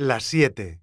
Las 7.